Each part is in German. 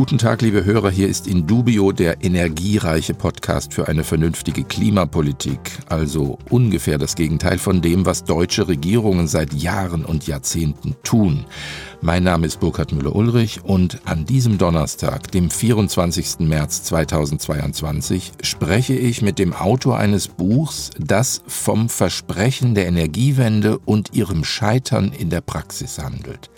Guten Tag, liebe Hörer. Hier ist Indubio, der energiereiche Podcast für eine vernünftige Klimapolitik. Also ungefähr das Gegenteil von dem, was deutsche Regierungen seit Jahren und Jahrzehnten tun. Mein Name ist Burkhard Müller-Ulrich und an diesem Donnerstag, dem 24. März 2022, spreche ich mit dem Autor eines Buchs, das vom Versprechen der Energiewende und ihrem Scheitern in der Praxis handelt.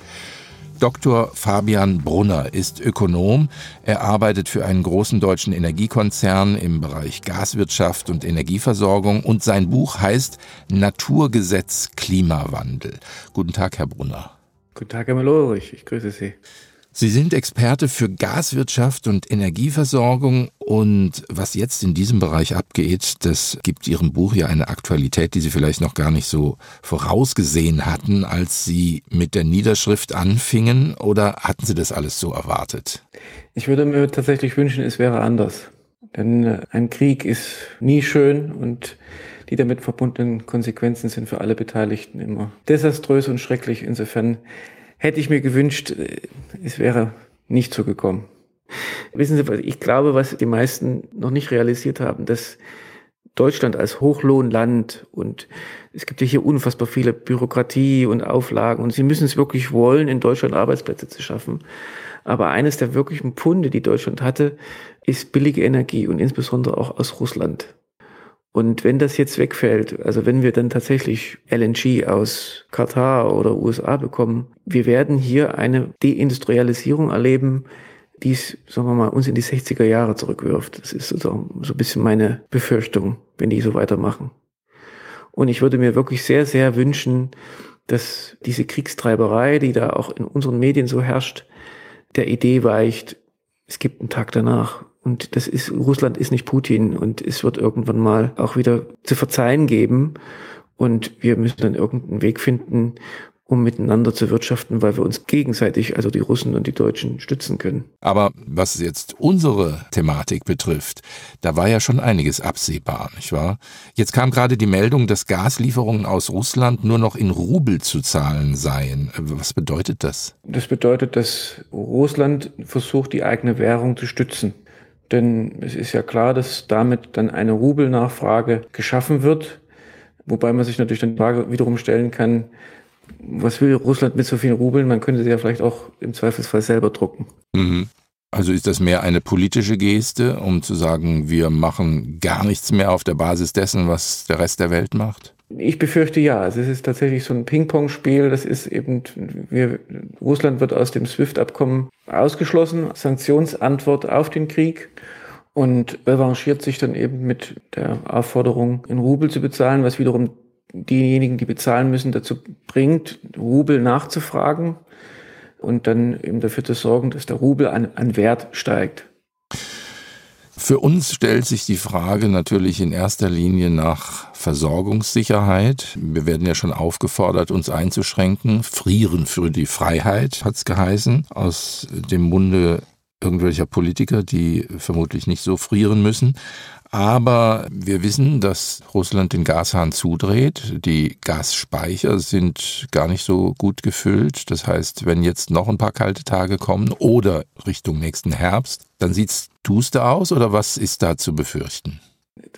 Dr. Fabian Brunner ist Ökonom. Er arbeitet für einen großen deutschen Energiekonzern im Bereich Gaswirtschaft und Energieversorgung und sein Buch heißt Naturgesetz Klimawandel. Guten Tag, Herr Brunner. Guten Tag, Herr Melorich. Ich grüße Sie. Sie sind Experte für Gaswirtschaft und Energieversorgung und was jetzt in diesem Bereich abgeht, das gibt Ihrem Buch ja eine Aktualität, die Sie vielleicht noch gar nicht so vorausgesehen hatten, als Sie mit der Niederschrift anfingen oder hatten Sie das alles so erwartet? Ich würde mir tatsächlich wünschen, es wäre anders. Denn äh, ein Krieg ist nie schön und die damit verbundenen Konsequenzen sind für alle Beteiligten immer desaströs und schrecklich. Insofern hätte ich mir gewünscht, äh, es wäre nicht so gekommen. Wissen Sie, ich glaube, was die meisten noch nicht realisiert haben, dass Deutschland als Hochlohnland und es gibt ja hier unfassbar viele Bürokratie und Auflagen und sie müssen es wirklich wollen, in Deutschland Arbeitsplätze zu schaffen. Aber eines der wirklichen Pfunde, die Deutschland hatte, ist billige Energie und insbesondere auch aus Russland. Und wenn das jetzt wegfällt, also wenn wir dann tatsächlich LNG aus Katar oder USA bekommen, wir werden hier eine Deindustrialisierung erleben, die es, sagen wir mal, uns in die 60er Jahre zurückwirft. Das ist so, so ein bisschen meine Befürchtung, wenn die so weitermachen. Und ich würde mir wirklich sehr, sehr wünschen, dass diese Kriegstreiberei, die da auch in unseren Medien so herrscht, der Idee weicht, es gibt einen Tag danach. Und das ist, Russland ist nicht Putin und es wird irgendwann mal auch wieder zu verzeihen geben. Und wir müssen dann irgendeinen Weg finden, um miteinander zu wirtschaften, weil wir uns gegenseitig, also die Russen und die Deutschen, stützen können. Aber was jetzt unsere Thematik betrifft, da war ja schon einiges absehbar, nicht wahr? Jetzt kam gerade die Meldung, dass Gaslieferungen aus Russland nur noch in Rubel zu zahlen seien. Was bedeutet das? Das bedeutet, dass Russland versucht, die eigene Währung zu stützen. Denn es ist ja klar, dass damit dann eine Rubelnachfrage geschaffen wird. Wobei man sich natürlich dann die Frage wiederum stellen kann, was will Russland mit so vielen Rubeln? Man könnte sie ja vielleicht auch im Zweifelsfall selber drucken. Mhm. Also ist das mehr eine politische Geste, um zu sagen, wir machen gar nichts mehr auf der Basis dessen, was der Rest der Welt macht? Ich befürchte ja. Also es ist tatsächlich so ein Ping-Pong-Spiel. Das ist eben, wir, Russland wird aus dem SWIFT-Abkommen ausgeschlossen, Sanktionsantwort auf den Krieg und revanchiert sich dann eben mit der Aufforderung, in Rubel zu bezahlen, was wiederum diejenigen, die bezahlen müssen, dazu bringt, Rubel nachzufragen und dann eben dafür zu sorgen, dass der Rubel an, an Wert steigt. Für uns stellt sich die Frage natürlich in erster Linie nach Versorgungssicherheit. Wir werden ja schon aufgefordert, uns einzuschränken. Frieren für die Freiheit hat es geheißen, aus dem Munde irgendwelcher Politiker, die vermutlich nicht so frieren müssen. Aber wir wissen, dass Russland den Gashahn zudreht. Die Gasspeicher sind gar nicht so gut gefüllt. Das heißt, wenn jetzt noch ein paar kalte Tage kommen oder Richtung nächsten Herbst, dann sieht's duster aus oder was ist da zu befürchten?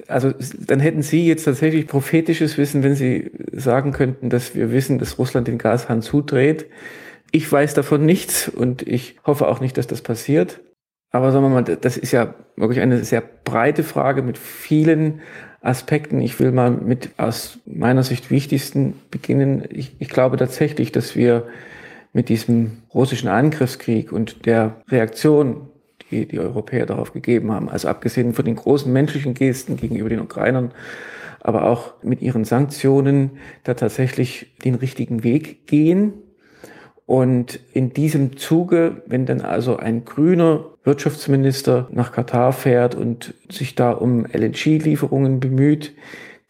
Also dann hätten Sie jetzt tatsächlich prophetisches Wissen, wenn Sie sagen könnten, dass wir wissen, dass Russland den Gashahn zudreht. Ich weiß davon nichts und ich hoffe auch nicht, dass das passiert. Aber sagen wir mal, das ist ja wirklich eine sehr breite Frage mit vielen Aspekten. Ich will mal mit aus meiner Sicht wichtigsten beginnen. Ich, ich glaube tatsächlich, dass wir mit diesem russischen Angriffskrieg und der Reaktion, die die Europäer darauf gegeben haben, also abgesehen von den großen menschlichen Gesten gegenüber den Ukrainern, aber auch mit ihren Sanktionen da tatsächlich den richtigen Weg gehen. Und in diesem Zuge, wenn dann also ein grüner Wirtschaftsminister nach Katar fährt und sich da um LNG-Lieferungen bemüht,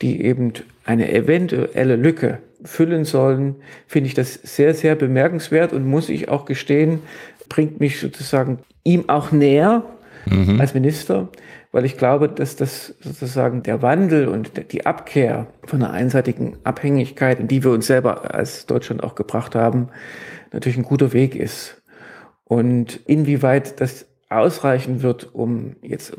die eben eine eventuelle Lücke füllen sollen, finde ich das sehr, sehr bemerkenswert und muss ich auch gestehen, bringt mich sozusagen ihm auch näher mhm. als Minister, weil ich glaube, dass das sozusagen der Wandel und die Abkehr von einer einseitigen Abhängigkeit, in die wir uns selber als Deutschland auch gebracht haben, natürlich ein guter Weg ist. Und inwieweit das ausreichen wird, um jetzt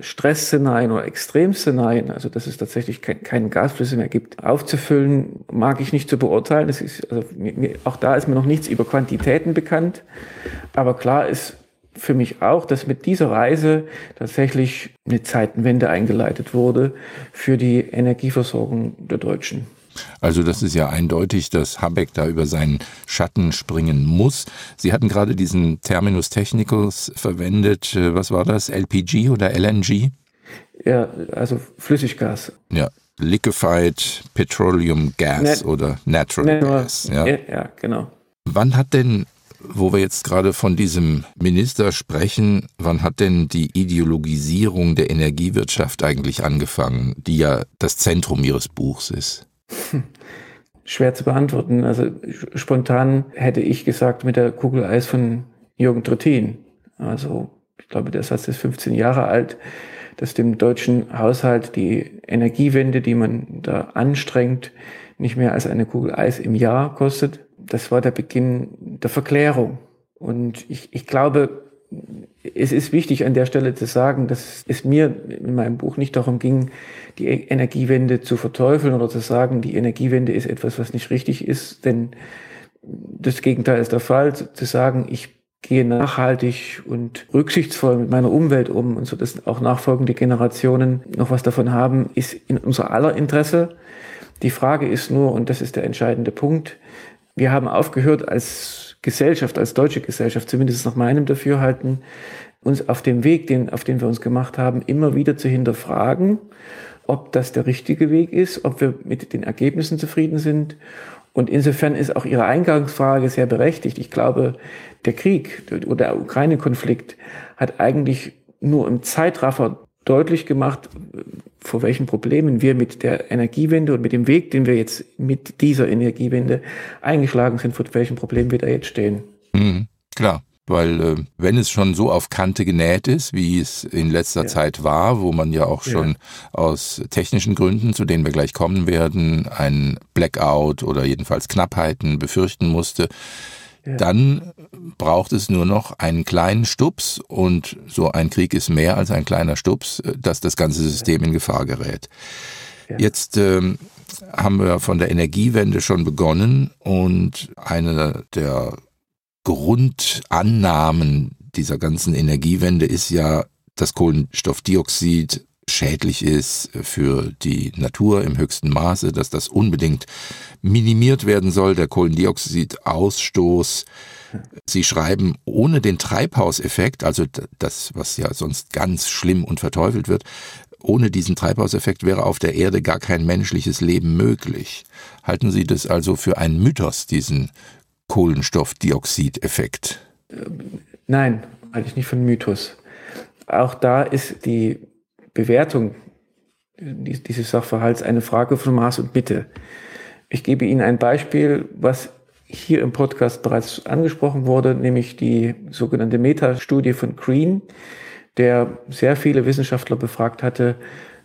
Stressszenarien oder Extremszenarien, also dass es tatsächlich kein, keine Gasflüsse mehr gibt, aufzufüllen, mag ich nicht zu beurteilen. Das ist, also mir, auch da ist mir noch nichts über Quantitäten bekannt. Aber klar ist für mich auch, dass mit dieser Reise tatsächlich eine Zeitenwende eingeleitet wurde für die Energieversorgung der Deutschen. Also das ist ja eindeutig, dass Habeck da über seinen Schatten springen muss. Sie hatten gerade diesen Terminus technicus verwendet. Äh, was war das? LPG oder LNG? Ja, also Flüssiggas. Ja, Liquefied Petroleum Gas Net oder Natural, Natural Gas. Ja. ja, genau. Wann hat denn wo wir jetzt gerade von diesem Minister sprechen, wann hat denn die Ideologisierung der Energiewirtschaft eigentlich angefangen, die ja das Zentrum Ihres Buchs ist? Schwer zu beantworten. Also spontan hätte ich gesagt mit der Kugel Eis von Jürgen Trittin. Also ich glaube, der Satz ist 15 Jahre alt, dass dem deutschen Haushalt die Energiewende, die man da anstrengt, nicht mehr als eine Kugel Eis im Jahr kostet. Das war der Beginn der Verklärung. Und ich, ich glaube, es ist wichtig an der Stelle zu sagen, dass es mir in meinem Buch nicht darum ging, die Energiewende zu verteufeln oder zu sagen, die Energiewende ist etwas, was nicht richtig ist, denn das Gegenteil ist der Fall, zu sagen, ich gehe nachhaltig und rücksichtsvoll mit meiner Umwelt um und so, dass auch nachfolgende Generationen noch was davon haben, ist in unser aller Interesse. Die Frage ist nur, und das ist der entscheidende Punkt, wir haben aufgehört als Gesellschaft, als deutsche Gesellschaft, zumindest nach meinem Dafürhalten, uns auf dem Weg, den, auf den wir uns gemacht haben, immer wieder zu hinterfragen, ob das der richtige Weg ist, ob wir mit den Ergebnissen zufrieden sind. Und insofern ist auch Ihre Eingangsfrage sehr berechtigt. Ich glaube, der Krieg oder der Ukraine-Konflikt hat eigentlich nur im Zeitraffer deutlich gemacht, vor welchen Problemen wir mit der Energiewende und mit dem Weg, den wir jetzt mit dieser Energiewende eingeschlagen sind, vor welchen Problemen wir da jetzt stehen. Mhm, klar. Weil äh, wenn es schon so auf Kante genäht ist, wie es in letzter ja. Zeit war, wo man ja auch schon ja. aus technischen Gründen, zu denen wir gleich kommen werden, ein Blackout oder jedenfalls Knappheiten befürchten musste, dann braucht es nur noch einen kleinen Stups und so ein Krieg ist mehr als ein kleiner Stups, äh, dass das ganze System in Gefahr gerät. Ja. Jetzt ähm, haben wir von der Energiewende schon begonnen und eine der Grundannahmen dieser ganzen Energiewende ist ja, dass Kohlenstoffdioxid schädlich ist für die Natur im höchsten Maße, dass das unbedingt minimiert werden soll, der Kohlendioxidausstoß. Sie schreiben, ohne den Treibhauseffekt, also das, was ja sonst ganz schlimm und verteufelt wird, ohne diesen Treibhauseffekt wäre auf der Erde gar kein menschliches Leben möglich. Halten Sie das also für einen Mythos, diesen Kohlenstoffdioxideffekt? Nein, eigentlich nicht für einen Mythos. Auch da ist die Bewertung dieses Sachverhalts eine Frage von Maß und Bitte. Ich gebe Ihnen ein Beispiel, was hier im Podcast bereits angesprochen wurde, nämlich die sogenannte Meta-Studie von Green, der sehr viele Wissenschaftler befragt hatte.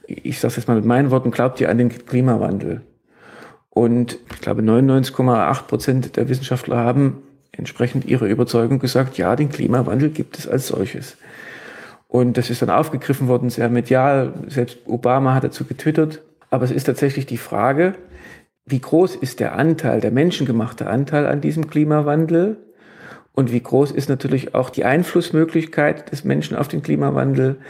Ich sage es jetzt mal mit meinen Worten, glaubt ihr an den Klimawandel? Und ich glaube, 99,8 Prozent der Wissenschaftler haben entsprechend ihrer Überzeugung gesagt, ja, den Klimawandel gibt es als solches. Und das ist dann aufgegriffen worden, sehr medial. Selbst Obama hat dazu getwittert. Aber es ist tatsächlich die Frage, wie groß ist der Anteil, der menschengemachte Anteil an diesem Klimawandel? Und wie groß ist natürlich auch die Einflussmöglichkeit des Menschen auf den Klimawandel?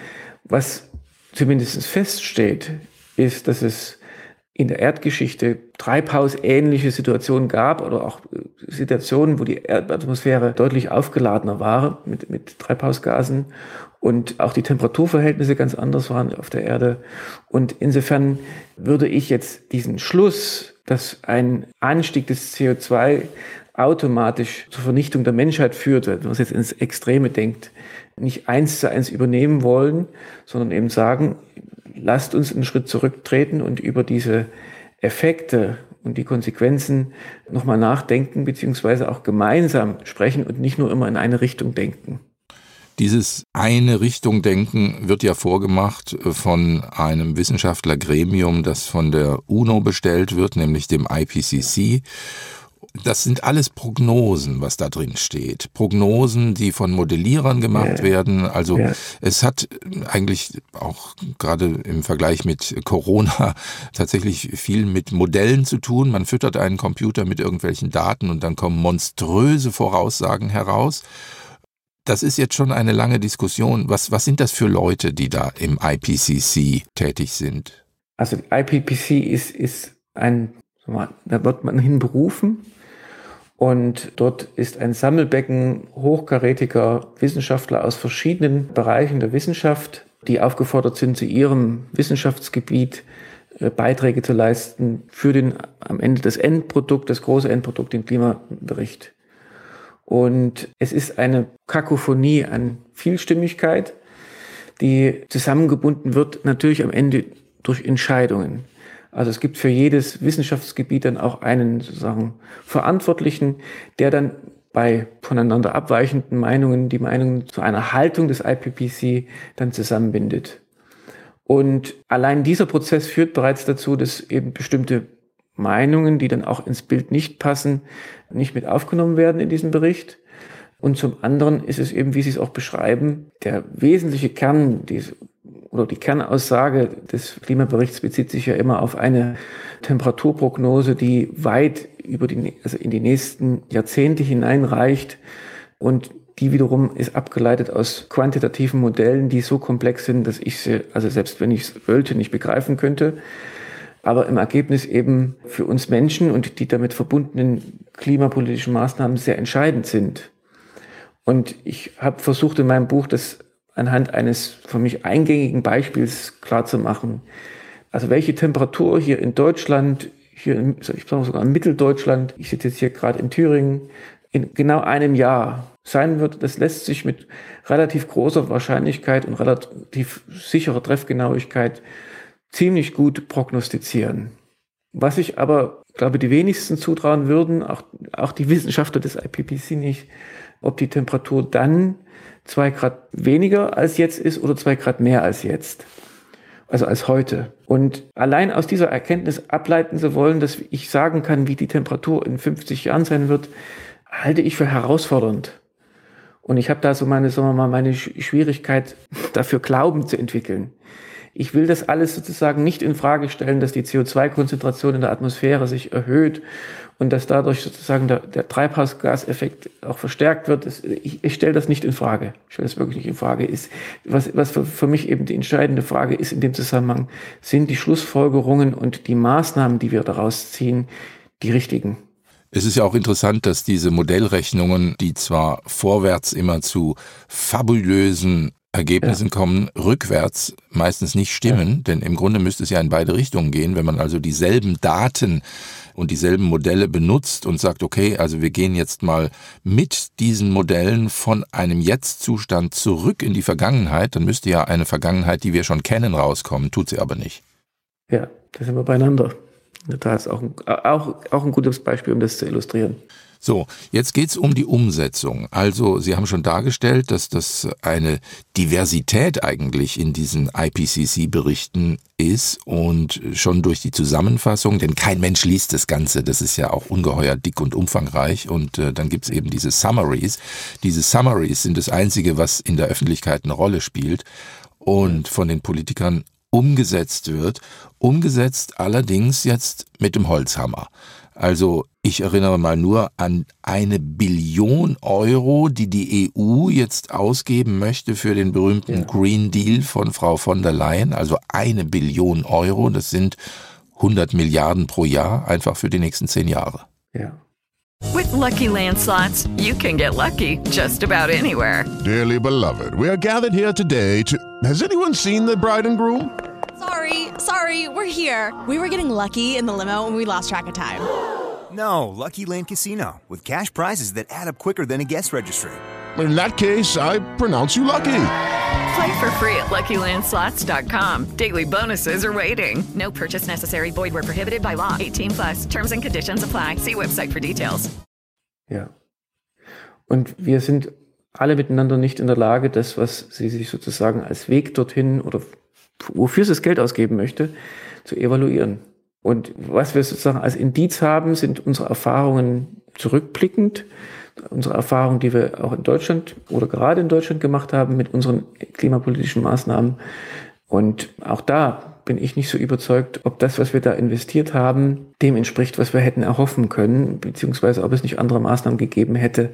Was zumindest feststeht, ist, dass es in der Erdgeschichte treibhausähnliche Situationen gab oder auch Situationen, wo die Erdatmosphäre deutlich aufgeladener war mit, mit Treibhausgasen und auch die Temperaturverhältnisse ganz anders waren auf der Erde. Und insofern würde ich jetzt diesen Schluss, dass ein Anstieg des CO2 automatisch zur Vernichtung der Menschheit führt, wenn man es jetzt ins Extreme denkt, nicht eins zu eins übernehmen wollen, sondern eben sagen, lasst uns einen Schritt zurücktreten und über diese Effekte und die Konsequenzen nochmal nachdenken, beziehungsweise auch gemeinsam sprechen und nicht nur immer in eine Richtung denken. Dieses eine Richtung Denken wird ja vorgemacht von einem Wissenschaftlergremium, das von der UNO bestellt wird, nämlich dem IPCC das sind alles Prognosen, was da drin steht. Prognosen, die von Modellierern gemacht ja. werden. Also ja. es hat eigentlich auch gerade im Vergleich mit Corona tatsächlich viel mit Modellen zu tun. Man füttert einen Computer mit irgendwelchen Daten und dann kommen monströse Voraussagen heraus. Das ist jetzt schon eine lange Diskussion. Was, was sind das für Leute, die da im IPCC tätig sind? Also IPCC ist, ist ein, da wird man hinberufen und dort ist ein Sammelbecken hochkarätiger Wissenschaftler aus verschiedenen Bereichen der Wissenschaft, die aufgefordert sind, zu ihrem Wissenschaftsgebiet äh, Beiträge zu leisten für den am Ende das Endprodukt, das große Endprodukt, den Klimabericht. Und es ist eine Kakophonie an Vielstimmigkeit, die zusammengebunden wird natürlich am Ende durch Entscheidungen. Also es gibt für jedes Wissenschaftsgebiet dann auch einen sozusagen Verantwortlichen, der dann bei voneinander abweichenden Meinungen die Meinungen zu einer Haltung des IPPC dann zusammenbindet. Und allein dieser Prozess führt bereits dazu, dass eben bestimmte Meinungen, die dann auch ins Bild nicht passen, nicht mit aufgenommen werden in diesem Bericht. Und zum anderen ist es eben, wie Sie es auch beschreiben, der wesentliche Kern oder die Kernaussage des Klimaberichts bezieht sich ja immer auf eine Temperaturprognose, die weit über die, also in die nächsten Jahrzehnte hineinreicht und die wiederum ist abgeleitet aus quantitativen Modellen, die so komplex sind, dass ich sie, also selbst wenn ich es wollte, nicht begreifen könnte, aber im Ergebnis eben für uns Menschen und die damit verbundenen klimapolitischen Maßnahmen sehr entscheidend sind. Und ich habe versucht in meinem Buch das anhand eines für mich eingängigen Beispiels klarzumachen. Also welche Temperatur hier in Deutschland, hier in, ich sage sogar in Mitteldeutschland, ich sitze jetzt hier gerade in Thüringen, in genau einem Jahr sein wird, das lässt sich mit relativ großer Wahrscheinlichkeit und relativ sicherer Treffgenauigkeit ziemlich gut prognostizieren. Was ich aber, glaube die wenigsten zutrauen würden, auch, auch die Wissenschaftler des IPPC nicht, ob die Temperatur dann zwei Grad weniger als jetzt ist oder zwei Grad mehr als jetzt. Also als heute. Und allein aus dieser Erkenntnis ableiten zu wollen, dass ich sagen kann, wie die Temperatur in 50 Jahren sein wird, halte ich für herausfordernd. Und ich habe da so meine, sagen wir mal, meine Schwierigkeit, dafür Glauben zu entwickeln. Ich will das alles sozusagen nicht in Frage stellen, dass die CO2-Konzentration in der Atmosphäre sich erhöht und dass dadurch sozusagen der, der Treibhausgaseffekt auch verstärkt wird. Das, ich, ich stelle das nicht in Frage. Ich stelle das wirklich nicht in Frage. Ist, was was für, für mich eben die entscheidende Frage ist in dem Zusammenhang, sind die Schlussfolgerungen und die Maßnahmen, die wir daraus ziehen, die richtigen? Es ist ja auch interessant, dass diese Modellrechnungen, die zwar vorwärts immer zu fabulösen Ergebnissen ja. kommen, rückwärts meistens nicht stimmen, ja. denn im Grunde müsste es ja in beide Richtungen gehen, wenn man also dieselben Daten und dieselben Modelle benutzt und sagt, okay, also wir gehen jetzt mal mit diesen Modellen von einem Jetzt-Zustand zurück in die Vergangenheit, dann müsste ja eine Vergangenheit, die wir schon kennen, rauskommen, tut sie aber nicht. Ja, da sind wir beieinander. Da ist auch ein, auch, auch ein gutes Beispiel, um das zu illustrieren. So, jetzt geht's um die Umsetzung. Also Sie haben schon dargestellt, dass das eine Diversität eigentlich in diesen IPCC-Berichten ist und schon durch die Zusammenfassung, denn kein Mensch liest das Ganze, das ist ja auch ungeheuer dick und umfangreich und äh, dann gibt's eben diese Summaries. Diese Summaries sind das Einzige, was in der Öffentlichkeit eine Rolle spielt und von den Politikern umgesetzt wird, umgesetzt allerdings jetzt mit dem Holzhammer. Also ich erinnere mal nur an eine Billion Euro, die die EU jetzt ausgeben möchte für den berühmten ja. Green Deal von Frau von der Leyen. Also eine Billion Euro, das sind 100 Milliarden pro Jahr, einfach für die nächsten zehn Jahre. Ja. With Lucky Land slots, you can get lucky just about anywhere. Dearly beloved, we are gathered here today to. Has anyone seen the bride and groom? Sorry, sorry, we're here. We were getting lucky in the limo and we lost track of time. No, Lucky Land Casino, with cash prizes that add up quicker than a guest registry. In that case, I pronounce you lucky. Play for free at LuckyLandSlots.com. Daily bonuses are waiting. No purchase necessary. Void where prohibited by law. 18 plus. Terms and conditions apply. See website for details. Ja. Und wir sind alle miteinander nicht in der Lage, das, was sie sich sozusagen als Weg dorthin oder wofür sie das Geld ausgeben möchte, zu evaluieren. Und was wir sozusagen als Indiz haben, sind unsere Erfahrungen zurückblickend, unsere Erfahrungen, die wir auch in Deutschland oder gerade in Deutschland gemacht haben mit unseren klimapolitischen Maßnahmen. Und auch da bin ich nicht so überzeugt, ob das, was wir da investiert haben, dem entspricht, was wir hätten erhoffen können, beziehungsweise ob es nicht andere Maßnahmen gegeben hätte,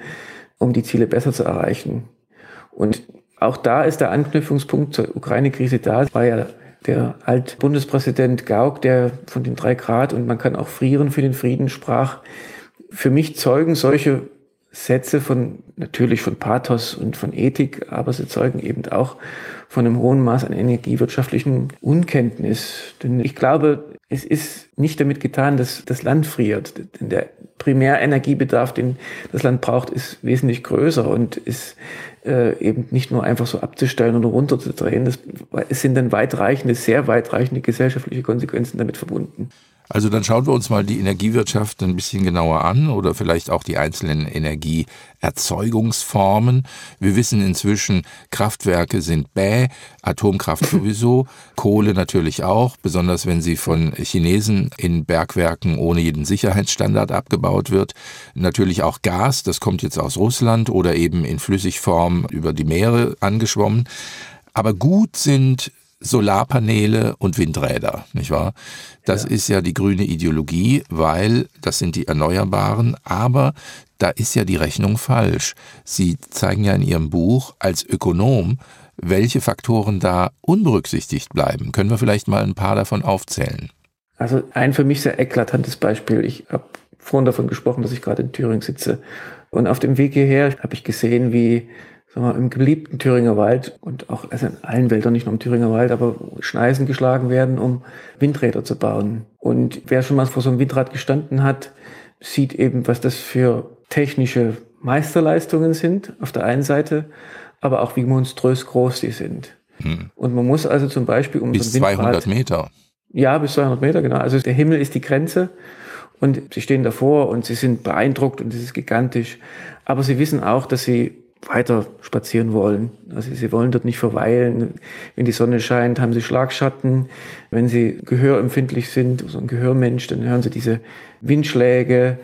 um die Ziele besser zu erreichen. Und auch da ist der Anknüpfungspunkt zur Ukraine-Krise da. Es war ja der Altbundespräsident Gauck, der von den drei Grad und man kann auch frieren für den Frieden sprach. Für mich zeugen solche Sätze von, natürlich von Pathos und von Ethik, aber sie zeugen eben auch von einem hohen Maß an energiewirtschaftlichen Unkenntnis. Denn ich glaube, es ist nicht damit getan, dass das Land friert. Denn der Primärenergiebedarf, den das Land braucht, ist wesentlich größer und ist äh, eben nicht nur einfach so abzustellen oder runterzudrehen. Es sind dann weitreichende, sehr weitreichende gesellschaftliche Konsequenzen damit verbunden. Also dann schauen wir uns mal die Energiewirtschaft ein bisschen genauer an oder vielleicht auch die einzelnen Energieerzeugungsformen. Wir wissen inzwischen, Kraftwerke sind bäh, Atomkraft sowieso, Kohle natürlich auch, besonders wenn sie von Chinesen in Bergwerken ohne jeden Sicherheitsstandard abgebaut wird. Natürlich auch Gas, das kommt jetzt aus Russland oder eben in Flüssigform über die Meere angeschwommen. Aber gut sind Solarpaneele und Windräder, nicht wahr? Das ja. ist ja die grüne Ideologie, weil das sind die Erneuerbaren, aber da ist ja die Rechnung falsch. Sie zeigen ja in Ihrem Buch als Ökonom, welche Faktoren da unberücksichtigt bleiben. Können wir vielleicht mal ein paar davon aufzählen? Also ein für mich sehr eklatantes Beispiel. Ich habe vorhin davon gesprochen, dass ich gerade in Thüringen sitze. Und auf dem Weg hierher habe ich gesehen, wie sagen wir, im geliebten Thüringer Wald und auch also in allen Wäldern, nicht nur im Thüringer Wald, aber Schneisen geschlagen werden, um Windräder zu bauen. Und wer schon mal vor so einem Windrad gestanden hat, sieht eben, was das für technische Meisterleistungen sind auf der einen Seite, aber auch wie monströs groß die sind. Hm. Und man muss also zum Beispiel um bis so ein Windrad, 200 Meter. Ja, bis 200 Meter, genau. Also der Himmel ist die Grenze und sie stehen davor und sie sind beeindruckt und es ist gigantisch. Aber sie wissen auch, dass sie weiter spazieren wollen. Also sie wollen dort nicht verweilen. Wenn die Sonne scheint, haben sie Schlagschatten. Wenn sie gehörempfindlich sind, so ein Gehörmensch, dann hören sie diese Windschläge.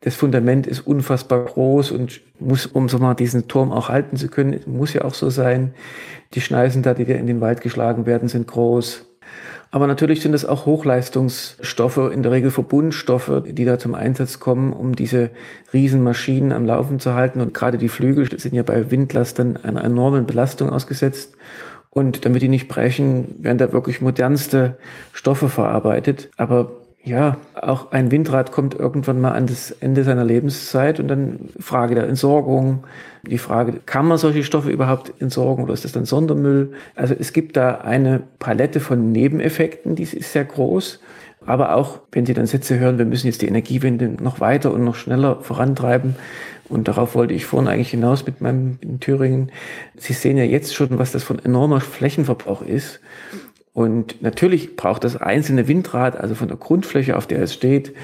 Das Fundament ist unfassbar groß und muss, um so mal diesen Turm auch halten zu können, muss ja auch so sein. Die Schneisen da, die in den Wald geschlagen werden, sind groß. Aber natürlich sind es auch Hochleistungsstoffe, in der Regel Verbundstoffe, die da zum Einsatz kommen, um diese Riesenmaschinen am Laufen zu halten. Und gerade die Flügel sind ja bei Windlastern einer enormen Belastung ausgesetzt. Und damit die nicht brechen, werden da wirklich modernste Stoffe verarbeitet. Aber ja, auch ein Windrad kommt irgendwann mal an das Ende seiner Lebenszeit und dann Frage der Entsorgung, die Frage, kann man solche Stoffe überhaupt entsorgen oder ist das dann Sondermüll? Also es gibt da eine Palette von Nebeneffekten, die ist sehr groß. Aber auch, wenn Sie dann Sätze hören, wir müssen jetzt die Energiewende noch weiter und noch schneller vorantreiben. Und darauf wollte ich vorhin eigentlich hinaus mit meinem in Thüringen. Sie sehen ja jetzt schon, was das von enormer Flächenverbrauch ist. Und natürlich braucht das einzelne Windrad, also von der Grundfläche, auf der es steht,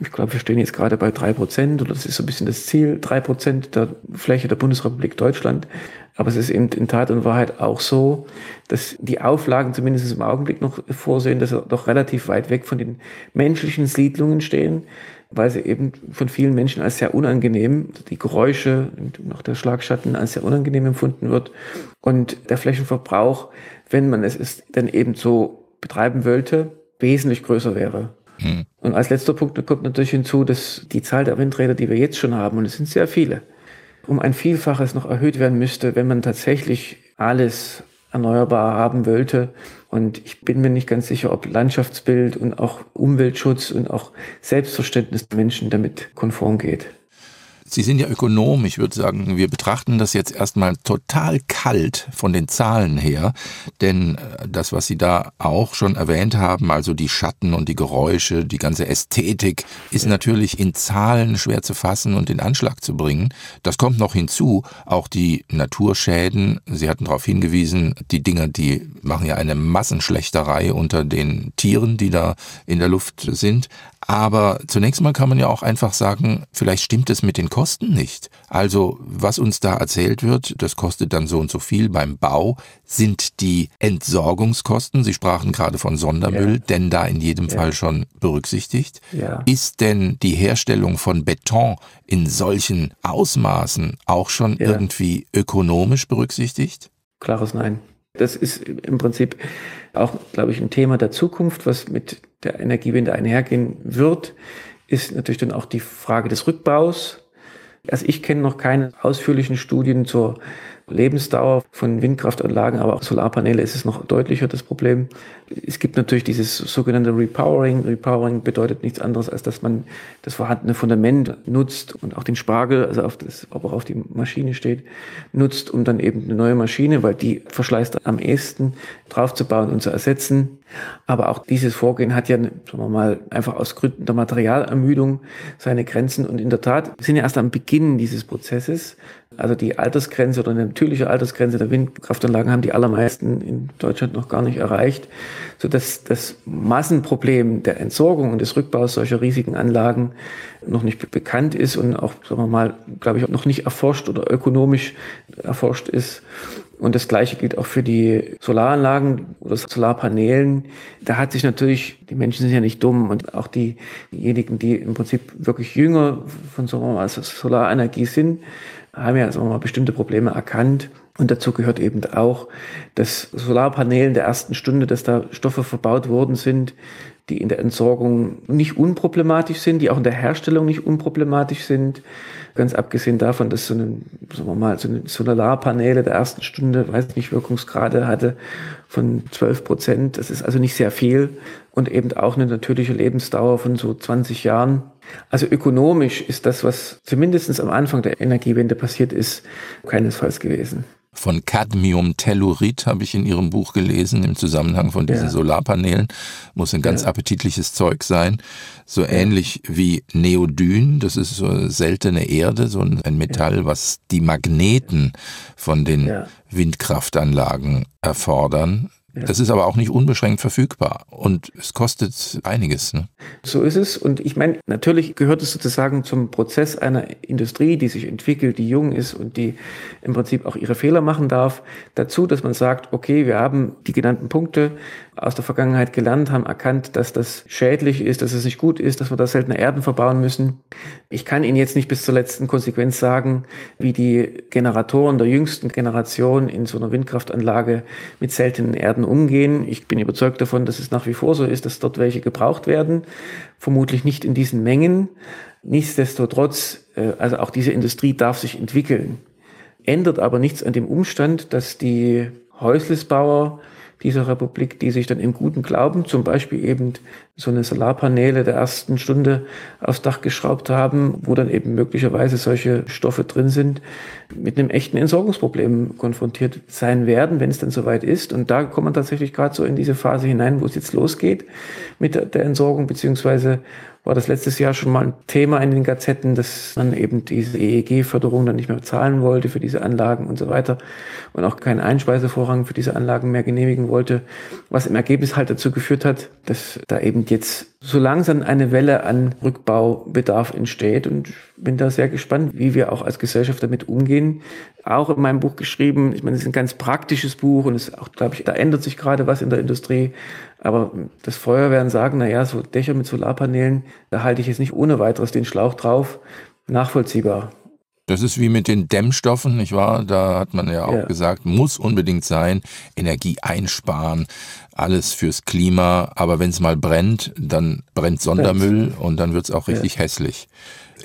ich glaube, wir stehen jetzt gerade bei drei Prozent oder das ist so ein bisschen das Ziel, drei Prozent der Fläche der Bundesrepublik Deutschland. Aber es ist eben in Tat und Wahrheit auch so, dass die Auflagen zumindest im Augenblick noch vorsehen, dass sie doch relativ weit weg von den menschlichen Siedlungen stehen, weil sie eben von vielen Menschen als sehr unangenehm, die Geräusche und noch der Schlagschatten als sehr unangenehm empfunden wird. Und der Flächenverbrauch wenn man es ist, dann eben so betreiben wollte, wesentlich größer wäre. Hm. Und als letzter Punkt kommt natürlich hinzu, dass die Zahl der Windräder, die wir jetzt schon haben, und es sind sehr viele, um ein Vielfaches noch erhöht werden müsste, wenn man tatsächlich alles erneuerbar haben wollte. Und ich bin mir nicht ganz sicher, ob Landschaftsbild und auch Umweltschutz und auch Selbstverständnis der Menschen damit konform geht. Sie sind ja Ökonom. Ich würde sagen, wir betrachten das jetzt erstmal total kalt von den Zahlen her. Denn äh, das, was Sie da auch schon erwähnt haben, also die Schatten und die Geräusche, die ganze Ästhetik, ist natürlich in Zahlen schwer zu fassen und in Anschlag zu bringen. Das kommt noch hinzu. Auch die Naturschäden. Sie hatten darauf hingewiesen, die Dinger, die machen ja eine Massenschlechterei unter den Tieren, die da in der Luft sind. Aber zunächst mal kann man ja auch einfach sagen, vielleicht stimmt es mit den Kosten nicht. Also was uns da erzählt wird, das kostet dann so und so viel beim Bau, sind die Entsorgungskosten, Sie sprachen gerade von Sondermüll, ja. denn da in jedem ja. Fall schon berücksichtigt. Ja. Ist denn die Herstellung von Beton in solchen Ausmaßen auch schon irgendwie ökonomisch berücksichtigt? Klares Nein. Das ist im Prinzip auch, glaube ich, ein Thema der Zukunft, was mit der Energiewende einhergehen wird, ist natürlich dann auch die Frage des Rückbaus. Also ich kenne noch keine ausführlichen Studien zur Lebensdauer von Windkraftanlagen, aber auch Solarpaneele ist es noch deutlicher das Problem. Es gibt natürlich dieses sogenannte Repowering. Repowering bedeutet nichts anderes, als dass man das vorhandene Fundament nutzt und auch den Spargel, also auf das, er auf die Maschine steht, nutzt, um dann eben eine neue Maschine, weil die verschleißt am ehesten, draufzubauen und zu ersetzen. Aber auch dieses Vorgehen hat ja, sagen wir mal, einfach aus Gründen der Materialermüdung seine Grenzen. Und in der Tat sind ja erst am Beginn dieses Prozesses also die Altersgrenze oder eine natürliche Altersgrenze der Windkraftanlagen haben die allermeisten in Deutschland noch gar nicht erreicht, so dass das Massenproblem der Entsorgung und des Rückbaus solcher riesigen Anlagen noch nicht bekannt ist und auch, sagen wir mal, glaube ich, noch nicht erforscht oder ökonomisch erforscht ist. Und das Gleiche gilt auch für die Solaranlagen oder Solarpanelen. Da hat sich natürlich, die Menschen sind ja nicht dumm und auch diejenigen, die im Prinzip wirklich jünger von sagen wir mal, Solarenergie sind, haben ja sagen wir mal, bestimmte Probleme erkannt. Und dazu gehört eben auch, dass Solarpanelen der ersten Stunde, dass da Stoffe verbaut worden sind, die in der Entsorgung nicht unproblematisch sind, die auch in der Herstellung nicht unproblematisch sind. Ganz abgesehen davon, dass so eine, sagen wir mal, so eine Solarpaneele der ersten Stunde, weiß nicht, Wirkungsgrade hatte von 12 Prozent. Das ist also nicht sehr viel und eben auch eine natürliche Lebensdauer von so 20 Jahren. Also ökonomisch ist das, was zumindest am Anfang der Energiewende passiert ist, keinesfalls gewesen. Von Cadmiumtellurid habe ich in Ihrem Buch gelesen, im Zusammenhang von diesen ja. Solarpanelen. Muss ein ganz ja. appetitliches Zeug sein. So ja. ähnlich wie Neodyn, das ist so eine seltene Erde, so ein Metall, was die Magneten von den Windkraftanlagen erfordern. Das ist aber auch nicht unbeschränkt verfügbar und es kostet einiges. Ne? So ist es. Und ich meine, natürlich gehört es sozusagen zum Prozess einer Industrie, die sich entwickelt, die jung ist und die im Prinzip auch ihre Fehler machen darf, dazu, dass man sagt, okay, wir haben die genannten Punkte aus der Vergangenheit gelernt, haben erkannt, dass das schädlich ist, dass es nicht gut ist, dass wir da seltene Erden verbauen müssen. Ich kann Ihnen jetzt nicht bis zur letzten Konsequenz sagen, wie die Generatoren der jüngsten Generation in so einer Windkraftanlage mit seltenen Erden umgehen. Ich bin überzeugt davon, dass es nach wie vor so ist, dass dort welche gebraucht werden. Vermutlich nicht in diesen Mengen. Nichtsdestotrotz, äh, also auch diese Industrie darf sich entwickeln. Ändert aber nichts an dem Umstand, dass die Häuslisbauer dieser Republik, die sich dann im guten Glauben zum Beispiel eben so eine Solarpaneele der ersten Stunde aufs Dach geschraubt haben, wo dann eben möglicherweise solche Stoffe drin sind, mit einem echten Entsorgungsproblem konfrontiert sein werden, wenn es dann soweit ist. Und da kommt man tatsächlich gerade so in diese Phase hinein, wo es jetzt losgeht mit der Entsorgung, beziehungsweise war das letztes Jahr schon mal ein Thema in den Gazetten, dass man eben diese EEG-Förderung dann nicht mehr zahlen wollte für diese Anlagen und so weiter und auch keinen Einspeisevorrang für diese Anlagen mehr genehmigen wollte, was im Ergebnis halt dazu geführt hat, dass da eben jetzt so langsam eine Welle an Rückbaubedarf entsteht und bin da sehr gespannt, wie wir auch als Gesellschaft damit umgehen. Auch in meinem Buch geschrieben, ich meine, es ist ein ganz praktisches Buch und es ist auch, glaube ich, da ändert sich gerade was in der Industrie. Aber das Feuerwehren sagen, na ja, so Dächer mit Solarpanelen, da halte ich jetzt nicht ohne weiteres den Schlauch drauf. Nachvollziehbar. Das ist wie mit den Dämmstoffen, nicht wahr? Da hat man ja auch ja. gesagt, muss unbedingt sein, Energie einsparen, alles fürs Klima. Aber wenn es mal brennt, dann brennt Sondermüll und dann wird es auch richtig ja. hässlich.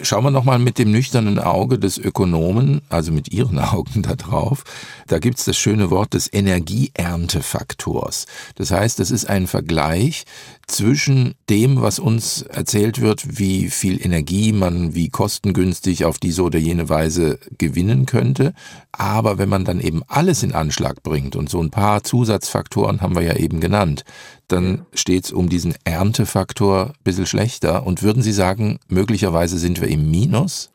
Schauen wir nochmal mit dem nüchternen Auge des Ökonomen, also mit Ihren Augen da drauf. Da gibt's das schöne Wort des Energieerntefaktors. Das heißt, das ist ein Vergleich zwischen dem, was uns erzählt wird, wie viel Energie man wie kostengünstig auf diese oder jene Weise gewinnen könnte. Aber wenn man dann eben alles in Anschlag bringt und so ein paar Zusatzfaktoren haben wir ja eben genannt, dann steht es um diesen Erntefaktor ein bisschen schlechter. Und würden Sie sagen, möglicherweise sind wir im Minus?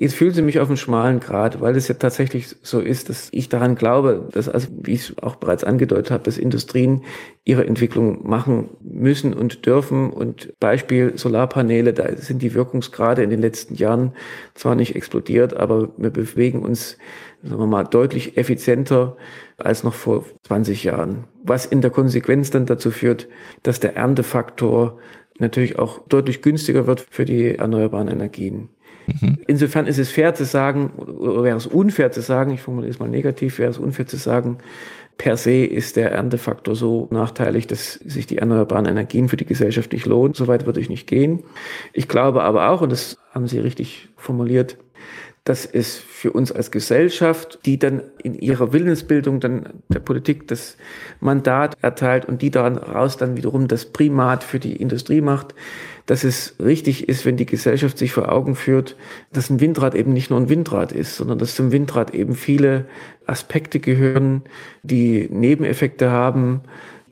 Jetzt fühlen Sie mich auf einem schmalen Grad, weil es ja tatsächlich so ist, dass ich daran glaube, dass, also wie ich es auch bereits angedeutet habe, dass Industrien ihre Entwicklung machen müssen und dürfen. Und Beispiel Solarpaneele, da sind die Wirkungsgrade in den letzten Jahren zwar nicht explodiert, aber wir bewegen uns, sagen wir mal, deutlich effizienter als noch vor 20 Jahren. Was in der Konsequenz dann dazu führt, dass der Erntefaktor natürlich auch deutlich günstiger wird für die erneuerbaren Energien. Mhm. Insofern ist es fair zu sagen, oder wäre es unfair zu sagen, ich formuliere es mal negativ, wäre es unfair zu sagen, per se ist der Erntefaktor so nachteilig, dass sich die erneuerbaren Energien für die Gesellschaft nicht lohnen. Soweit würde ich nicht gehen. Ich glaube aber auch, und das haben Sie richtig formuliert, dass es für uns als Gesellschaft, die dann in ihrer Willensbildung dann der Politik das Mandat erteilt und die daraus dann wiederum das Primat für die Industrie macht, dass es richtig ist, wenn die Gesellschaft sich vor Augen führt, dass ein Windrad eben nicht nur ein Windrad ist, sondern dass zum Windrad eben viele Aspekte gehören, die Nebeneffekte haben,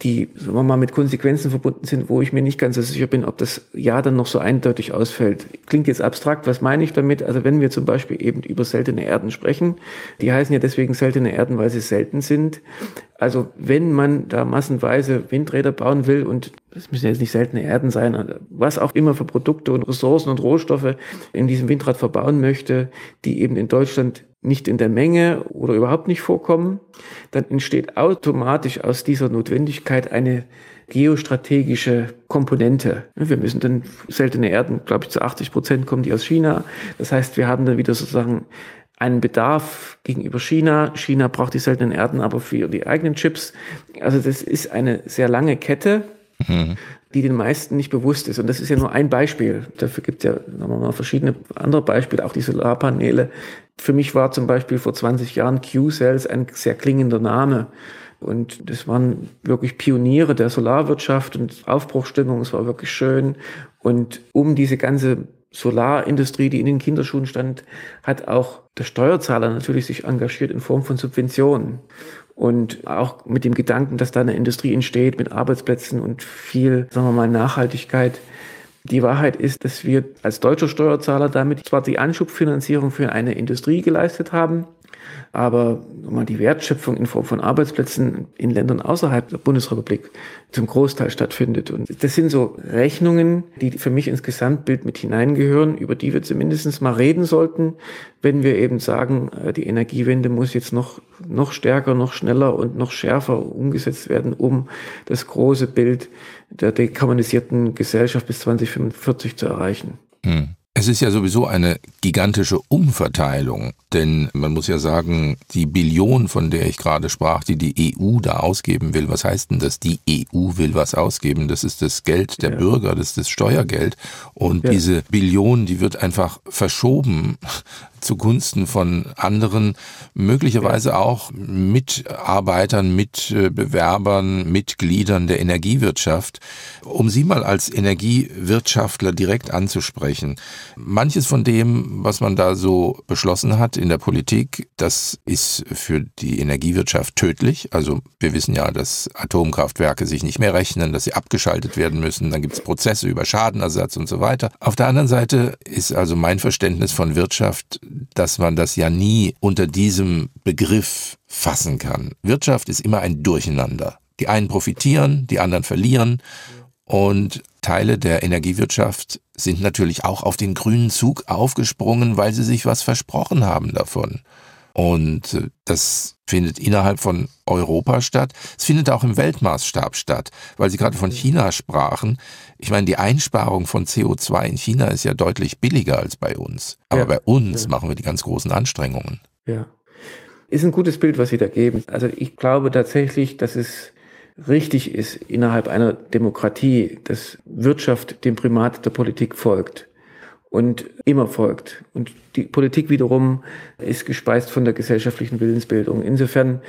die sagen wir mal mit Konsequenzen verbunden sind, wo ich mir nicht ganz so sicher bin, ob das Ja dann noch so eindeutig ausfällt. Klingt jetzt abstrakt, was meine ich damit? Also wenn wir zum Beispiel eben über seltene Erden sprechen, die heißen ja deswegen seltene Erden, weil sie selten sind. Also wenn man da massenweise Windräder bauen will und das müssen jetzt nicht seltene Erden sein, was auch immer für Produkte und Ressourcen und Rohstoffe in diesem Windrad verbauen möchte, die eben in Deutschland nicht in der Menge oder überhaupt nicht vorkommen, dann entsteht automatisch aus dieser Notwendigkeit eine geostrategische Komponente. Wir müssen dann seltene Erden, glaube ich, zu 80 Prozent kommen die aus China. Das heißt, wir haben dann wieder sozusagen einen Bedarf gegenüber China. China braucht die seltenen Erden aber für die eigenen Chips. Also das ist eine sehr lange Kette. Mhm die den meisten nicht bewusst ist. Und das ist ja nur ein Beispiel. Dafür gibt es ja nochmal verschiedene andere Beispiele, auch die Solarpaneele. Für mich war zum Beispiel vor 20 Jahren Q-Cells ein sehr klingender Name. Und das waren wirklich Pioniere der Solarwirtschaft und Aufbruchstimmung. Es war wirklich schön. Und um diese ganze Solarindustrie, die in den Kinderschuhen stand, hat auch der Steuerzahler natürlich sich engagiert in Form von Subventionen und auch mit dem Gedanken, dass da eine Industrie entsteht mit Arbeitsplätzen und viel, sagen wir mal, Nachhaltigkeit. Die Wahrheit ist, dass wir als deutscher Steuerzahler damit zwar die Anschubfinanzierung für eine Industrie geleistet haben, aber die Wertschöpfung in Form von Arbeitsplätzen in Ländern außerhalb der Bundesrepublik zum Großteil stattfindet. Und das sind so Rechnungen, die für mich ins Gesamtbild mit hineingehören, über die wir zumindest mal reden sollten, wenn wir eben sagen, äh, die Energiewende muss jetzt noch, noch stärker, noch schneller und noch schärfer umgesetzt werden, um das große Bild der dekarbonisierten Gesellschaft bis 2045 zu erreichen. Hm. Es ist ja sowieso eine gigantische Umverteilung, denn man muss ja sagen, die Billion, von der ich gerade sprach, die die EU da ausgeben will, was heißt denn das? Die EU will was ausgeben, das ist das Geld der ja. Bürger, das ist das Steuergeld und ja. diese Billion, die wird einfach verschoben zugunsten von anderen, möglicherweise auch Mitarbeitern, Mitbewerbern, Mitgliedern der Energiewirtschaft. Um Sie mal als Energiewirtschaftler direkt anzusprechen, manches von dem, was man da so beschlossen hat in der Politik, das ist für die Energiewirtschaft tödlich. Also wir wissen ja, dass Atomkraftwerke sich nicht mehr rechnen, dass sie abgeschaltet werden müssen. Dann gibt es Prozesse über Schadenersatz und so weiter. Auf der anderen Seite ist also mein Verständnis von Wirtschaft dass man das ja nie unter diesem Begriff fassen kann. Wirtschaft ist immer ein Durcheinander. Die einen profitieren, die anderen verlieren und Teile der Energiewirtschaft sind natürlich auch auf den grünen Zug aufgesprungen, weil sie sich was versprochen haben davon. Und äh, das findet innerhalb von Europa statt. Es findet auch im Weltmaßstab statt, weil Sie gerade von China sprachen. Ich meine, die Einsparung von CO2 in China ist ja deutlich billiger als bei uns. Aber ja, bei uns ja. machen wir die ganz großen Anstrengungen. Ja. Ist ein gutes Bild, was Sie da geben. Also ich glaube tatsächlich, dass es richtig ist innerhalb einer Demokratie, dass Wirtschaft dem Primat der Politik folgt und immer folgt. Und die Politik wiederum ist gespeist von der gesellschaftlichen Willensbildung. Insofern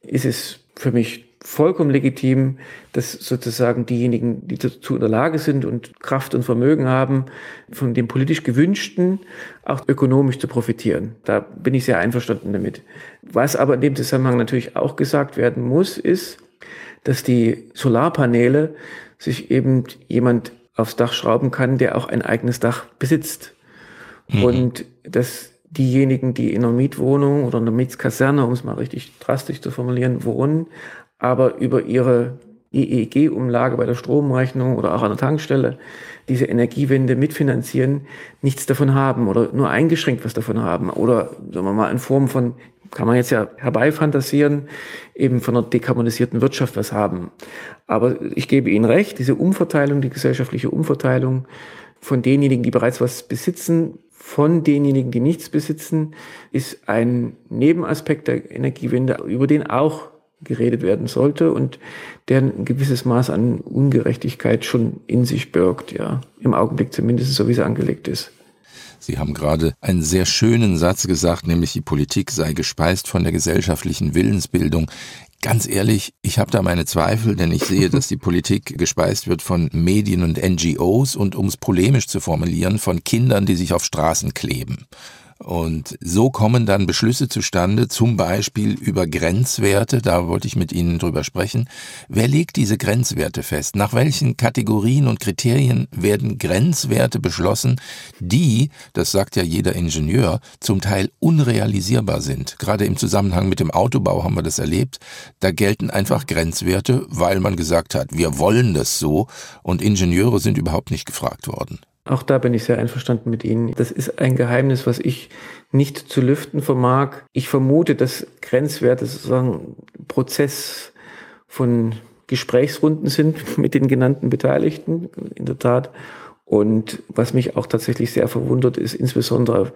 ist es für mich vollkommen legitim, dass sozusagen diejenigen, die dazu in der Lage sind und Kraft und Vermögen haben, von dem politisch gewünschten auch ökonomisch zu profitieren. Da bin ich sehr einverstanden damit. Was aber in dem Zusammenhang natürlich auch gesagt werden muss, ist, dass die Solarpaneele sich eben jemand aufs Dach schrauben kann, der auch ein eigenes Dach besitzt. Mhm. Und dass diejenigen, die in einer Mietwohnung oder einer Mietskaserne, um es mal richtig drastisch zu formulieren, wohnen, aber über ihre EEG-Umlage bei der Stromrechnung oder auch an der Tankstelle diese Energiewende mitfinanzieren, nichts davon haben oder nur eingeschränkt was davon haben oder sagen wir mal in Form von kann man jetzt ja herbeifantasieren, eben von einer dekarbonisierten Wirtschaft was haben. Aber ich gebe Ihnen recht, diese Umverteilung, die gesellschaftliche Umverteilung von denjenigen, die bereits was besitzen, von denjenigen, die nichts besitzen, ist ein Nebenaspekt der Energiewende, über den auch geredet werden sollte und der ein gewisses Maß an Ungerechtigkeit schon in sich birgt, ja. Im Augenblick zumindest, so wie es angelegt ist. Sie haben gerade einen sehr schönen Satz gesagt, nämlich die Politik sei gespeist von der gesellschaftlichen Willensbildung. Ganz ehrlich, ich habe da meine Zweifel, denn ich sehe, dass die Politik gespeist wird von Medien und NGOs und um es polemisch zu formulieren, von Kindern, die sich auf Straßen kleben. Und so kommen dann Beschlüsse zustande, zum Beispiel über Grenzwerte, da wollte ich mit Ihnen drüber sprechen. Wer legt diese Grenzwerte fest? Nach welchen Kategorien und Kriterien werden Grenzwerte beschlossen, die, das sagt ja jeder Ingenieur, zum Teil unrealisierbar sind? Gerade im Zusammenhang mit dem Autobau haben wir das erlebt. Da gelten einfach Grenzwerte, weil man gesagt hat, wir wollen das so und Ingenieure sind überhaupt nicht gefragt worden. Auch da bin ich sehr einverstanden mit Ihnen. Das ist ein Geheimnis, was ich nicht zu lüften vermag. Ich vermute, dass Grenzwerte sozusagen Prozess von Gesprächsrunden sind mit den genannten Beteiligten, in der Tat. Und was mich auch tatsächlich sehr verwundert, ist insbesondere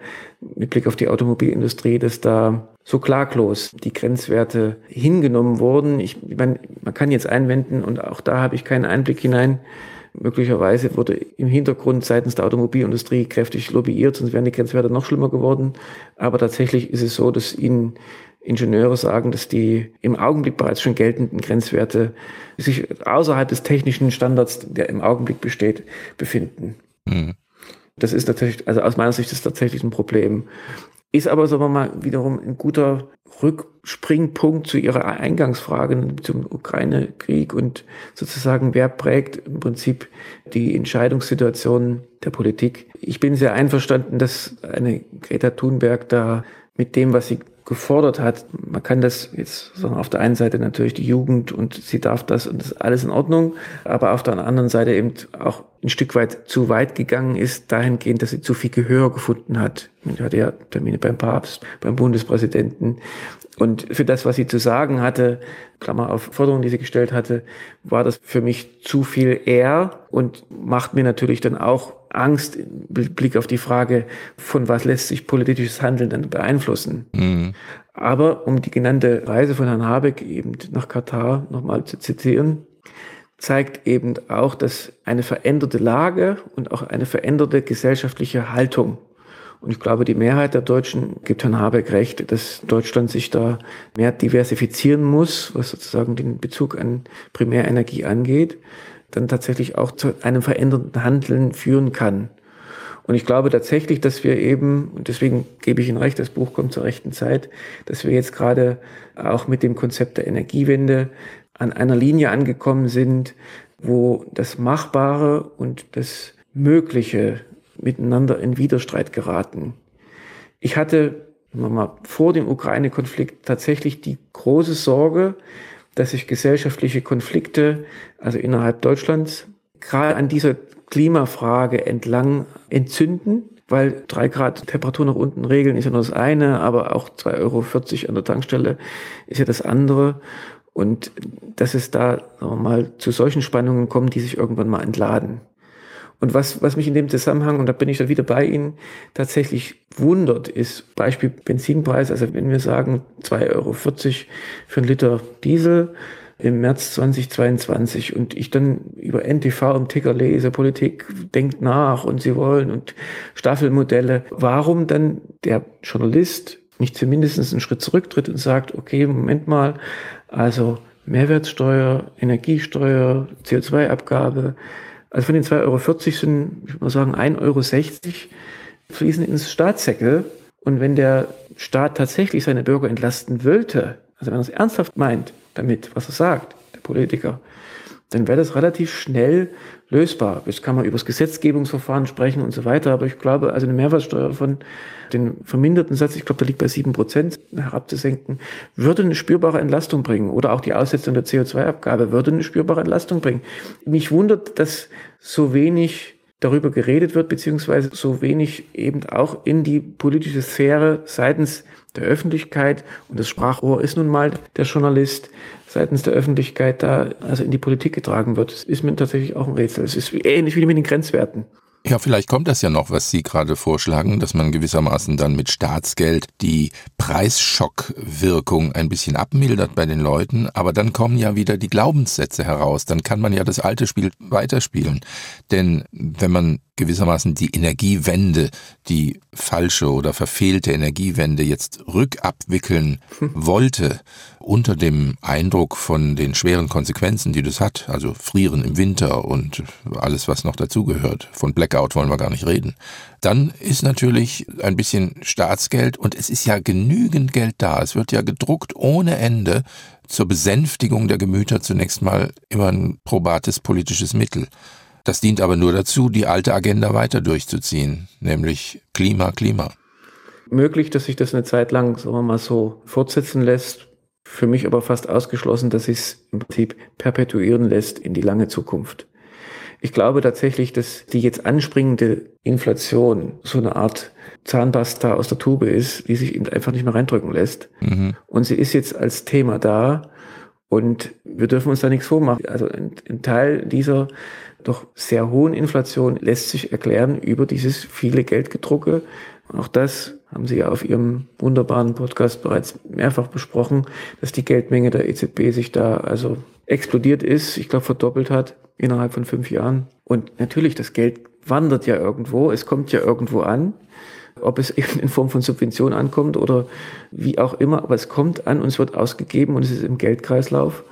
mit Blick auf die Automobilindustrie, dass da so klaglos die Grenzwerte hingenommen wurden. Ich, meine, man kann jetzt einwenden, und auch da habe ich keinen Einblick hinein, Möglicherweise wurde im Hintergrund seitens der Automobilindustrie kräftig lobbyiert, sonst wären die Grenzwerte noch schlimmer geworden. Aber tatsächlich ist es so, dass Ihnen Ingenieure sagen, dass die im Augenblick bereits schon geltenden Grenzwerte sich außerhalb des technischen Standards, der im Augenblick besteht, befinden. Mhm. Das ist natürlich, also aus meiner Sicht ist das tatsächlich ein Problem. Ist aber, sagen wir mal, wiederum ein guter Rückspringpunkt zu Ihrer Eingangsfrage zum Ukraine-Krieg und sozusagen, wer prägt im Prinzip die Entscheidungssituation der Politik. Ich bin sehr einverstanden, dass eine Greta Thunberg da mit dem, was sie gefordert hat. Man kann das jetzt sagen, auf der einen Seite natürlich die Jugend und sie darf das und das ist alles in Ordnung, aber auf der anderen Seite eben auch ein Stück weit zu weit gegangen ist, dahingehend, dass sie zu viel Gehör gefunden hat. Sie hatte ja Termine beim Papst, beim Bundespräsidenten. Und für das, was sie zu sagen hatte, Klammer auf Forderungen, die sie gestellt hatte, war das für mich zu viel eher und macht mir natürlich dann auch Angst mit Blick auf die Frage, von was lässt sich politisches Handeln dann beeinflussen. Mhm. Aber um die genannte Reise von Herrn Habeck eben nach Katar nochmal zu zitieren, zeigt eben auch, dass eine veränderte Lage und auch eine veränderte gesellschaftliche Haltung und ich glaube, die Mehrheit der Deutschen gibt Herrn Habeck recht, dass Deutschland sich da mehr diversifizieren muss, was sozusagen den Bezug an Primärenergie angeht dann tatsächlich auch zu einem veränderten Handeln führen kann. Und ich glaube tatsächlich, dass wir eben, und deswegen gebe ich Ihnen recht, das Buch kommt zur rechten Zeit, dass wir jetzt gerade auch mit dem Konzept der Energiewende an einer Linie angekommen sind, wo das Machbare und das Mögliche miteinander in Widerstreit geraten. Ich hatte mal, vor dem Ukraine-Konflikt tatsächlich die große Sorge, dass sich gesellschaftliche Konflikte, also innerhalb Deutschlands, gerade an dieser Klimafrage entlang entzünden, weil drei Grad Temperatur nach unten regeln ist ja nur das eine, aber auch 2,40 Euro an der Tankstelle ist ja das andere. Und dass es da, mal, zu solchen Spannungen kommt, die sich irgendwann mal entladen. Und was, was mich in dem Zusammenhang, und da bin ich dann wieder bei Ihnen, tatsächlich wundert, ist Beispiel Benzinpreis. Also wenn wir sagen 2,40 Euro für einen Liter Diesel im März 2022 und ich dann über NTV im Ticker lese, Politik denkt nach und sie wollen und Staffelmodelle, warum dann der Journalist nicht zumindest einen Schritt zurücktritt und sagt, okay, Moment mal, also Mehrwertsteuer, Energiesteuer, CO2-Abgabe. Also von den 2,40 Euro sind, ich würde mal sagen, 1,60 Euro fließen ins Staatssäckel. Und wenn der Staat tatsächlich seine Bürger entlasten wollte, also wenn er es ernsthaft meint damit, was er sagt, der Politiker, dann wäre das relativ schnell lösbar. Jetzt kann man über das Gesetzgebungsverfahren sprechen und so weiter, aber ich glaube, also eine Mehrwertsteuer von den verminderten Satz, ich glaube, der liegt bei sieben Prozent, herabzusenken, würde eine spürbare Entlastung bringen. Oder auch die Aussetzung der CO2-Abgabe würde eine spürbare Entlastung bringen. Mich wundert, dass so wenig darüber geredet wird, beziehungsweise so wenig eben auch in die politische Sphäre seitens der Öffentlichkeit, und das Sprachrohr ist nun mal der Journalist, seitens der Öffentlichkeit da also in die Politik getragen wird. Das ist mir tatsächlich auch ein Rätsel. Es ist ähnlich wie mit den Grenzwerten. Ja, vielleicht kommt das ja noch, was Sie gerade vorschlagen, dass man gewissermaßen dann mit Staatsgeld die Preisschockwirkung ein bisschen abmildert bei den Leuten, aber dann kommen ja wieder die Glaubenssätze heraus. Dann kann man ja das alte Spiel weiterspielen. Denn wenn man gewissermaßen die Energiewende, die falsche oder verfehlte Energiewende jetzt rückabwickeln wollte, unter dem Eindruck von den schweren Konsequenzen, die das hat, also Frieren im Winter und alles, was noch dazugehört, von Blackout wollen wir gar nicht reden, dann ist natürlich ein bisschen Staatsgeld und es ist ja genügend Geld da. Es wird ja gedruckt ohne Ende zur Besänftigung der Gemüter zunächst mal immer ein probates politisches Mittel. Das dient aber nur dazu, die alte Agenda weiter durchzuziehen, nämlich Klima, Klima. Möglich, dass sich das eine Zeit lang, sagen wir mal so, fortsetzen lässt. Für mich aber fast ausgeschlossen, dass sich es im Prinzip perpetuieren lässt in die lange Zukunft. Ich glaube tatsächlich, dass die jetzt anspringende Inflation so eine Art Zahnpasta aus der Tube ist, die sich einfach nicht mehr reindrücken lässt. Mhm. Und sie ist jetzt als Thema da und wir dürfen uns da nichts vormachen. Also ein, ein Teil dieser doch sehr hohen Inflation lässt sich erklären über dieses viele Geldgedrucke. Auch das haben Sie ja auf Ihrem wunderbaren Podcast bereits mehrfach besprochen, dass die Geldmenge der EZB sich da also explodiert ist, ich glaube verdoppelt hat innerhalb von fünf Jahren. Und natürlich, das Geld wandert ja irgendwo, es kommt ja irgendwo an, ob es eben in Form von Subvention ankommt oder wie auch immer, aber es kommt an und es wird ausgegeben und es ist im Geldkreislauf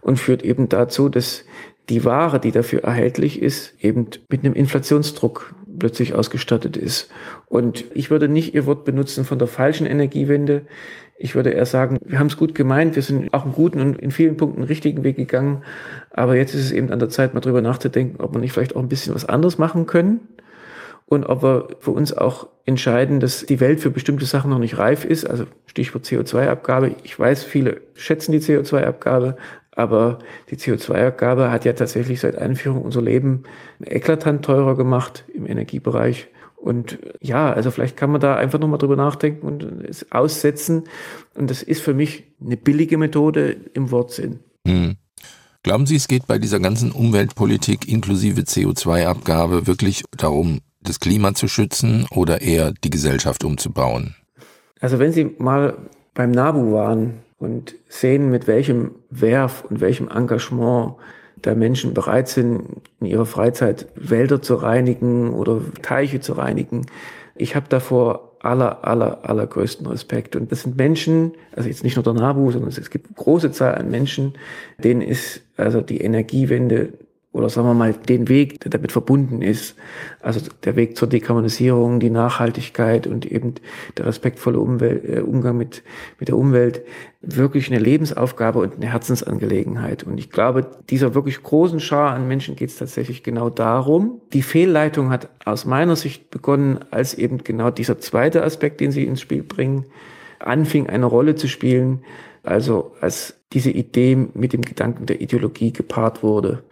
und führt eben dazu, dass die Ware, die dafür erhältlich ist, eben mit einem Inflationsdruck plötzlich ausgestattet ist. Und ich würde nicht Ihr Wort benutzen von der falschen Energiewende. Ich würde eher sagen, wir haben es gut gemeint, wir sind auch einen guten und in vielen Punkten richtigen Weg gegangen. Aber jetzt ist es eben an der Zeit, mal drüber nachzudenken, ob wir nicht vielleicht auch ein bisschen was anderes machen können. Und ob wir für uns auch entscheiden, dass die Welt für bestimmte Sachen noch nicht reif ist. Also Stichwort CO2-Abgabe. Ich weiß, viele schätzen die CO2-Abgabe, aber die CO2-Abgabe hat ja tatsächlich seit Einführung unser Leben eklatant teurer gemacht im Energiebereich. Und ja, also vielleicht kann man da einfach nochmal drüber nachdenken und es aussetzen. Und das ist für mich eine billige Methode im Wortsinn. Hm. Glauben Sie, es geht bei dieser ganzen Umweltpolitik inklusive CO2-Abgabe wirklich darum, das Klima zu schützen oder eher die Gesellschaft umzubauen? Also wenn Sie mal beim NABU waren, und sehen, mit welchem Werf und welchem Engagement da Menschen bereit sind, in ihrer Freizeit Wälder zu reinigen oder Teiche zu reinigen. Ich habe davor aller, aller, allergrößten Respekt. Und das sind Menschen, also jetzt nicht nur der NABU, sondern es gibt große Zahl an Menschen, denen ist also die Energiewende oder sagen wir mal den Weg, der damit verbunden ist. Also der Weg zur Dekarbonisierung, die Nachhaltigkeit und eben der respektvolle Umwelt, äh, Umgang mit, mit der Umwelt wirklich eine Lebensaufgabe und eine Herzensangelegenheit. Und ich glaube, dieser wirklich großen Schar an Menschen geht es tatsächlich genau darum. Die Fehlleitung hat aus meiner Sicht begonnen, als eben genau dieser zweite Aspekt, den Sie ins Spiel bringen, anfing eine Rolle zu spielen. Also als diese Idee mit dem Gedanken der Ideologie gepaart wurde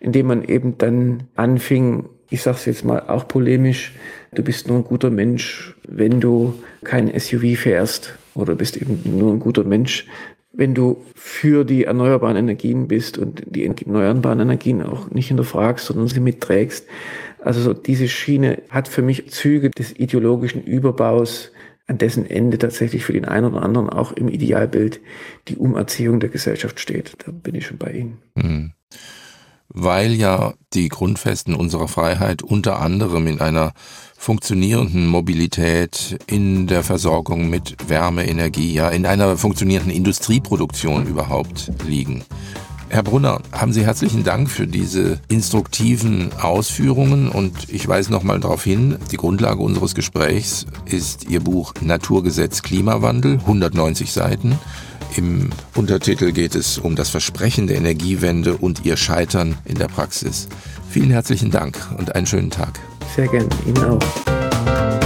indem man eben dann anfing, ich sage es jetzt mal auch polemisch, du bist nur ein guter Mensch, wenn du kein SUV fährst oder bist eben nur ein guter Mensch, wenn du für die erneuerbaren Energien bist und die erneuerbaren Energien auch nicht hinterfragst, sondern sie mitträgst. Also so diese Schiene hat für mich Züge des ideologischen Überbaus, an dessen Ende tatsächlich für den einen oder anderen auch im Idealbild die Umerziehung der Gesellschaft steht. Da bin ich schon bei Ihnen. Mhm. Weil ja die Grundfesten unserer Freiheit unter anderem in einer funktionierenden Mobilität, in der Versorgung mit Wärme, Energie, ja, in einer funktionierenden Industrieproduktion überhaupt liegen. Herr Brunner, haben Sie herzlichen Dank für diese instruktiven Ausführungen und ich weise nochmal darauf hin, die Grundlage unseres Gesprächs ist Ihr Buch Naturgesetz Klimawandel, 190 Seiten. Im Untertitel geht es um das Versprechen der Energiewende und ihr Scheitern in der Praxis. Vielen herzlichen Dank und einen schönen Tag. Sehr gerne, Ihnen auch.